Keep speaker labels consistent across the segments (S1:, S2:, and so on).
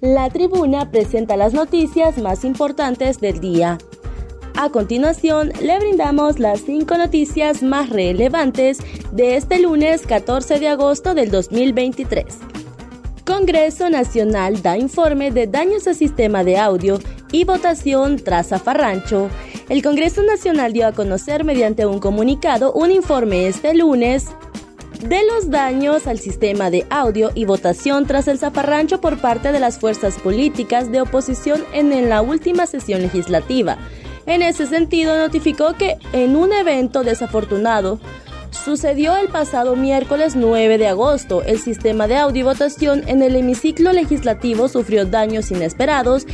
S1: La tribuna presenta las noticias más importantes del día. A continuación, le brindamos las cinco noticias más relevantes de este lunes 14 de agosto del 2023. Congreso Nacional da informe de daños al sistema de audio y votación tras zafarrancho. El Congreso Nacional dio a conocer mediante un comunicado un informe este lunes de los daños al sistema de audio y votación tras el zafarrancho por parte de las fuerzas políticas de oposición en la última sesión legislativa. En ese sentido, notificó que en un evento desafortunado sucedió el pasado miércoles 9 de agosto. El sistema de audio y votación en el hemiciclo legislativo sufrió daños inesperados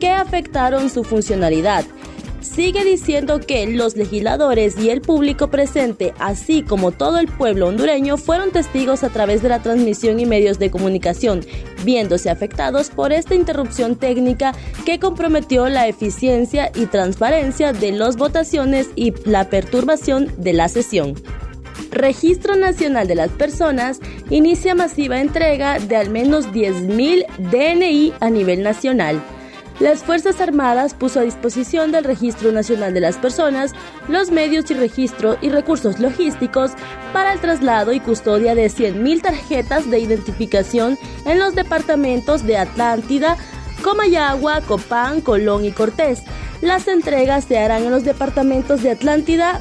S1: que afectaron su funcionalidad sigue diciendo que los legisladores y el público presente, así como todo el pueblo hondureño, fueron testigos a través de la transmisión y medios de comunicación, viéndose afectados por esta interrupción técnica que comprometió la eficiencia y transparencia de las votaciones y la perturbación de la sesión. Registro Nacional de las Personas inicia masiva entrega de al menos 10.000 DNI a nivel nacional las Fuerzas Armadas puso a disposición del Registro Nacional de las Personas los medios y registro y recursos logísticos para el traslado y custodia de 100.000 tarjetas de identificación en los departamentos de Atlántida, Comayagua, Copán, Colón y Cortés. Las entregas se harán en los departamentos de Atlántida,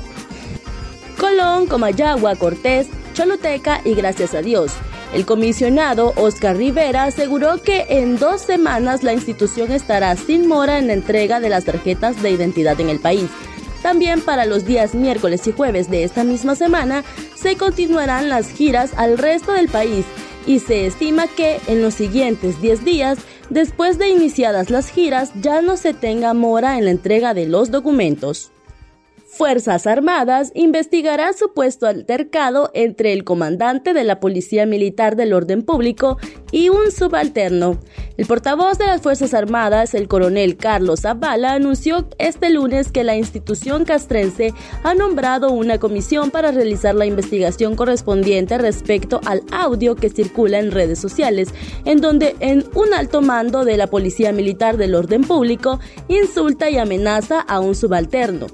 S1: Colón, Comayagua, Cortés, Choluteca y Gracias a Dios. El comisionado Oscar Rivera aseguró que en dos semanas la institución estará sin mora en la entrega de las tarjetas de identidad en el país. También para los días miércoles y jueves de esta misma semana se continuarán las giras al resto del país y se estima que en los siguientes 10 días, después de iniciadas las giras, ya no se tenga mora en la entrega de los documentos. Fuerzas Armadas investigará supuesto altercado entre el comandante de la Policía Militar del Orden Público y un subalterno. El portavoz de las Fuerzas Armadas, el coronel Carlos Zavala, anunció este lunes que la institución castrense ha nombrado una comisión para realizar la investigación correspondiente respecto al audio que circula en redes sociales, en donde un alto mando de la Policía Militar del Orden Público insulta y amenaza a un subalterno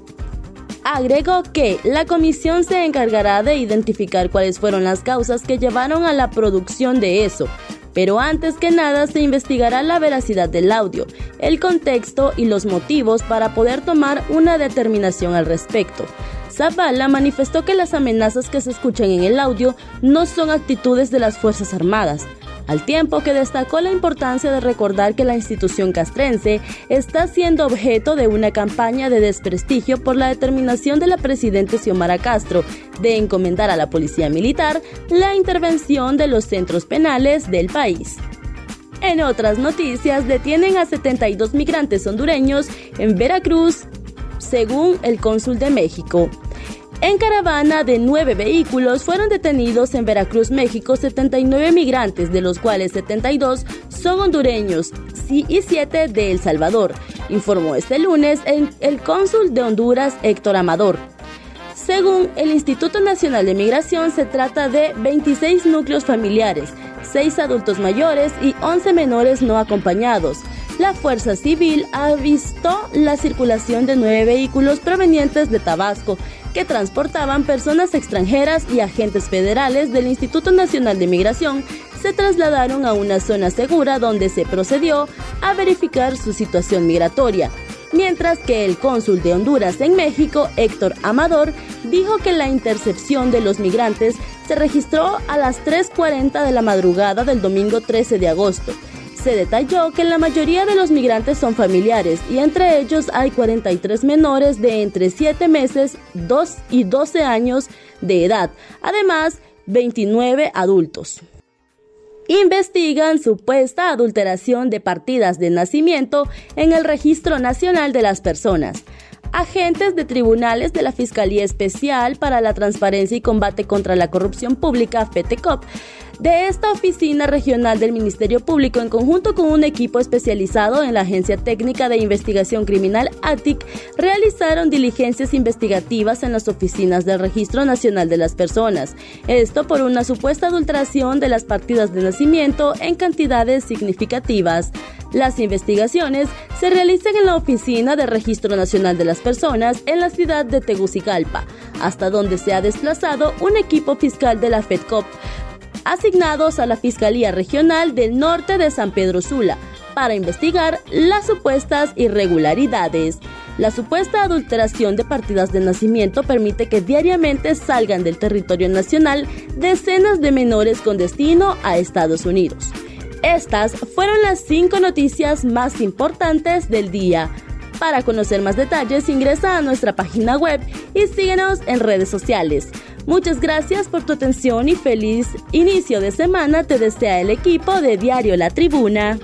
S1: agregó que la comisión se encargará de identificar cuáles fueron las causas que llevaron a la producción de eso, pero antes que nada se investigará la veracidad del audio, el contexto y los motivos para poder tomar una determinación al respecto. Zavala manifestó que las amenazas que se escuchan en el audio no son actitudes de las Fuerzas Armadas, al tiempo que destacó la importancia de recordar que la institución castrense está siendo objeto de una campaña de desprestigio por la determinación de la presidenta Xiomara Castro de encomendar a la policía militar la intervención de los centros penales del país. En otras noticias, detienen a 72 migrantes hondureños en Veracruz, según el cónsul de México. En caravana de nueve vehículos fueron detenidos en Veracruz, México, 79 migrantes, de los cuales 72 son hondureños y 7 de El Salvador, informó este lunes el cónsul de Honduras, Héctor Amador. Según el Instituto Nacional de Migración, se trata de 26 núcleos familiares, 6 adultos mayores y 11 menores no acompañados. La Fuerza Civil ha visto la circulación de nueve vehículos provenientes de Tabasco que transportaban personas extranjeras y agentes federales del Instituto Nacional de Migración se trasladaron a una zona segura donde se procedió a verificar su situación migratoria. Mientras que el cónsul de Honduras en México, Héctor Amador, dijo que la intercepción de los migrantes se registró a las 3.40 de la madrugada del domingo 13 de agosto se detalló que la mayoría de los migrantes son familiares y entre ellos hay 43 menores de entre 7 meses 2 y 12 años de edad, además 29 adultos. Investigan supuesta adulteración de partidas de nacimiento en el Registro Nacional de las Personas agentes de tribunales de la Fiscalía Especial para la Transparencia y Combate contra la Corrupción Pública, FETECOP, de esta oficina regional del Ministerio Público en conjunto con un equipo especializado en la Agencia Técnica de Investigación Criminal ATIC realizaron diligencias investigativas en las oficinas del Registro Nacional de las Personas. Esto por una supuesta adulteración de las partidas de nacimiento en cantidades significativas. Las investigaciones se realizan en la Oficina de Registro Nacional de las Personas en la ciudad de Tegucigalpa, hasta donde se ha desplazado un equipo fiscal de la FEDCOP, asignados a la Fiscalía Regional del Norte de San Pedro Sula, para investigar las supuestas irregularidades. La supuesta adulteración de partidas de nacimiento permite que diariamente salgan del territorio nacional decenas de menores con destino a Estados Unidos. Estas fueron las cinco noticias más importantes del día. Para conocer más detalles ingresa a nuestra página web y síguenos en redes sociales. Muchas gracias por tu atención y feliz inicio de semana te desea el equipo de Diario La Tribuna.